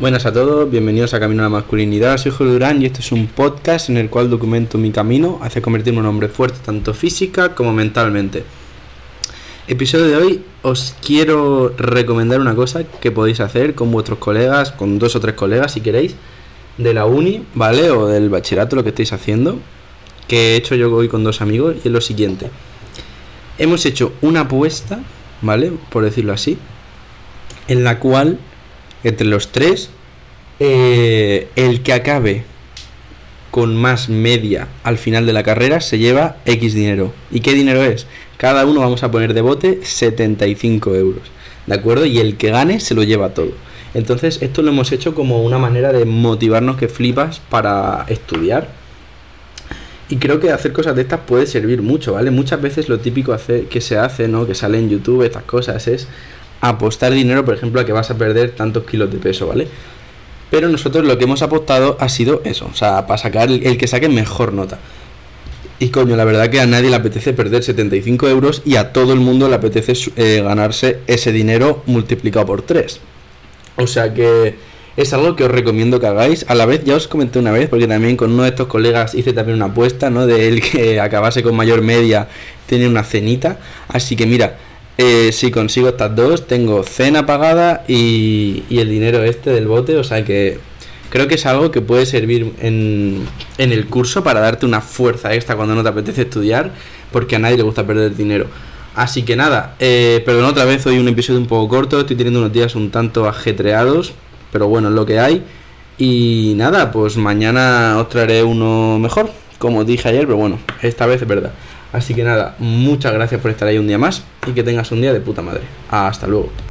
Buenas a todos, bienvenidos a Camino a la Masculinidad. Soy Julio Durán y este es un podcast en el cual documento mi camino hacia convertirme en un hombre fuerte tanto física como mentalmente. Episodio de hoy os quiero recomendar una cosa que podéis hacer con vuestros colegas, con dos o tres colegas si queréis, de la uni, ¿vale? O del bachillerato, lo que estéis haciendo, que he hecho yo hoy con dos amigos y es lo siguiente. Hemos hecho una apuesta, ¿vale? Por decirlo así, en la cual entre los tres, eh, el que acabe con más media al final de la carrera se lleva X dinero. ¿Y qué dinero es? Cada uno vamos a poner de bote 75 euros. ¿De acuerdo? Y el que gane se lo lleva todo. Entonces esto lo hemos hecho como una manera de motivarnos que flipas para estudiar. Y creo que hacer cosas de estas puede servir mucho, ¿vale? Muchas veces lo típico que se hace, ¿no? Que sale en YouTube, estas cosas, es apostar dinero, por ejemplo, a que vas a perder tantos kilos de peso, ¿vale? Pero nosotros lo que hemos apostado ha sido eso, o sea, para sacar el, que saque mejor nota. Y coño, la verdad que a nadie le apetece perder 75 euros y a todo el mundo le apetece eh, ganarse ese dinero multiplicado por 3. O sea que es algo que os recomiendo que hagáis. A la vez, ya os comenté una vez, porque también con uno de estos colegas hice también una apuesta, ¿no? De él que acabase con mayor media, tiene una cenita. Así que mira, eh, si consigo estas dos, tengo cena pagada y, el dinero este del bote, o sea que creo que es algo que puede servir en, el curso para darte una fuerza extra cuando no te apetece estudiar, porque a nadie le gusta perder dinero. Así que nada, eh, perdón otra vez, hoy un episodio un poco corto, estoy teniendo unos días un tanto ajetreados, pero bueno, es lo que hay. Y nada, pues mañana os traeré uno mejor, como dije ayer, pero bueno, esta vez es verdad. Así que nada, muchas gracias por estar ahí un día más y que tengas un día de puta madre. Hasta luego.